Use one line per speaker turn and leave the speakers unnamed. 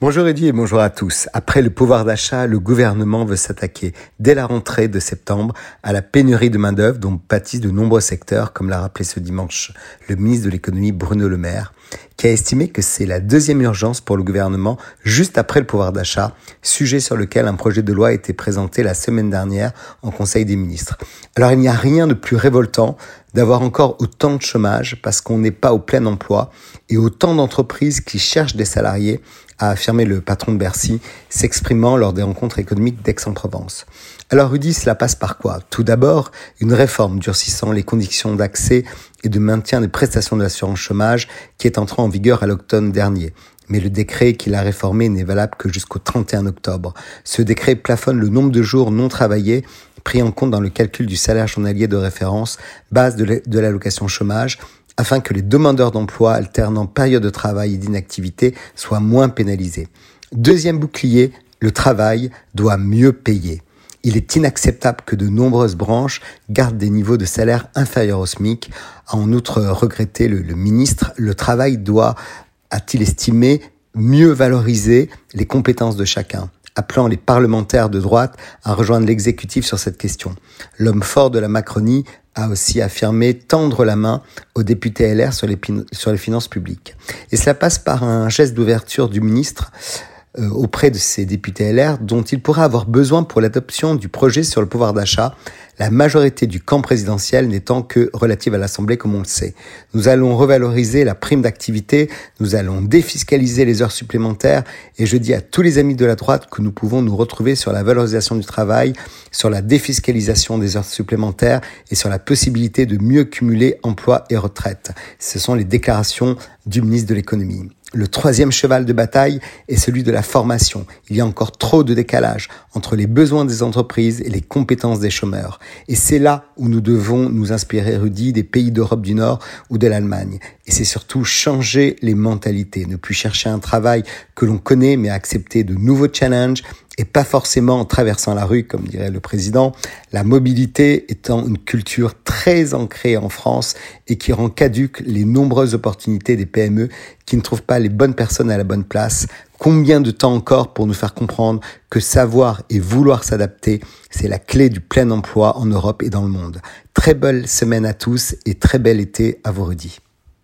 Bonjour Eddy et bonjour à tous. Après le pouvoir d'achat, le gouvernement veut s'attaquer dès la rentrée de septembre à la pénurie de main-d'œuvre dont pâtissent de nombreux secteurs, comme l'a rappelé ce dimanche le ministre de l'économie Bruno Le Maire, qui a estimé que c'est la deuxième urgence pour le gouvernement juste après le pouvoir d'achat, sujet sur lequel un projet de loi a été présenté la semaine dernière en Conseil des ministres. Alors il n'y a rien de plus révoltant d'avoir encore autant de chômage parce qu'on n'est pas au plein emploi et autant d'entreprises qui cherchent des salariés a affirmé le patron de Bercy, s'exprimant lors des rencontres économiques d'Aix-en-Provence. Alors Rudy, cela passe par quoi? Tout d'abord, une réforme durcissant les conditions d'accès et de maintien des prestations de l'assurance chômage qui est entrée en vigueur à l'automne dernier. Mais le décret qui l'a réformé n'est valable que jusqu'au 31 octobre. Ce décret plafonne le nombre de jours non travaillés pris en compte dans le calcul du salaire journalier de référence, base de l'allocation chômage, afin que les demandeurs d'emploi alternant période de travail et d'inactivité soient moins pénalisés. Deuxième bouclier, le travail doit mieux payer. Il est inacceptable que de nombreuses branches gardent des niveaux de salaire inférieurs au SMIC. En outre, regretté le, ministre, le travail doit, a-t-il estimé, mieux valoriser les compétences de chacun appelant les parlementaires de droite à rejoindre l'exécutif sur cette question. L'homme fort de la Macronie a aussi affirmé tendre la main aux députés LR sur les, finances publiques. Et cela passe par un geste d'ouverture du ministre auprès de ces députés LR dont il pourrait avoir besoin pour l'adoption du projet sur le pouvoir d'achat, la majorité du camp présidentiel n'étant que relative à l'Assemblée comme on le sait. Nous allons revaloriser la prime d'activité, nous allons défiscaliser les heures supplémentaires et je dis à tous les amis de la droite que nous pouvons nous retrouver sur la valorisation du travail, sur la défiscalisation des heures supplémentaires et sur la possibilité de mieux cumuler emploi et retraite. Ce sont les déclarations du ministre de l'économie. Le troisième cheval de bataille est celui de la formation. Il y a encore trop de décalage entre les besoins des entreprises et les compétences des chômeurs. Et c'est là où nous devons nous inspirer, Rudy, des pays d'Europe du Nord ou de l'Allemagne. Et c'est surtout changer les mentalités, ne plus chercher un travail que l'on connaît, mais accepter de nouveaux challenges et pas forcément en traversant la rue, comme dirait le président, la mobilité étant une culture très ancrée en France et qui rend caduque les nombreuses opportunités des PME qui ne trouvent pas les bonnes personnes à la bonne place. Combien de temps encore pour nous faire comprendre que savoir et vouloir s'adapter, c'est la clé du plein emploi en Europe et dans le monde. Très belle semaine à tous et très bel été à vos redis.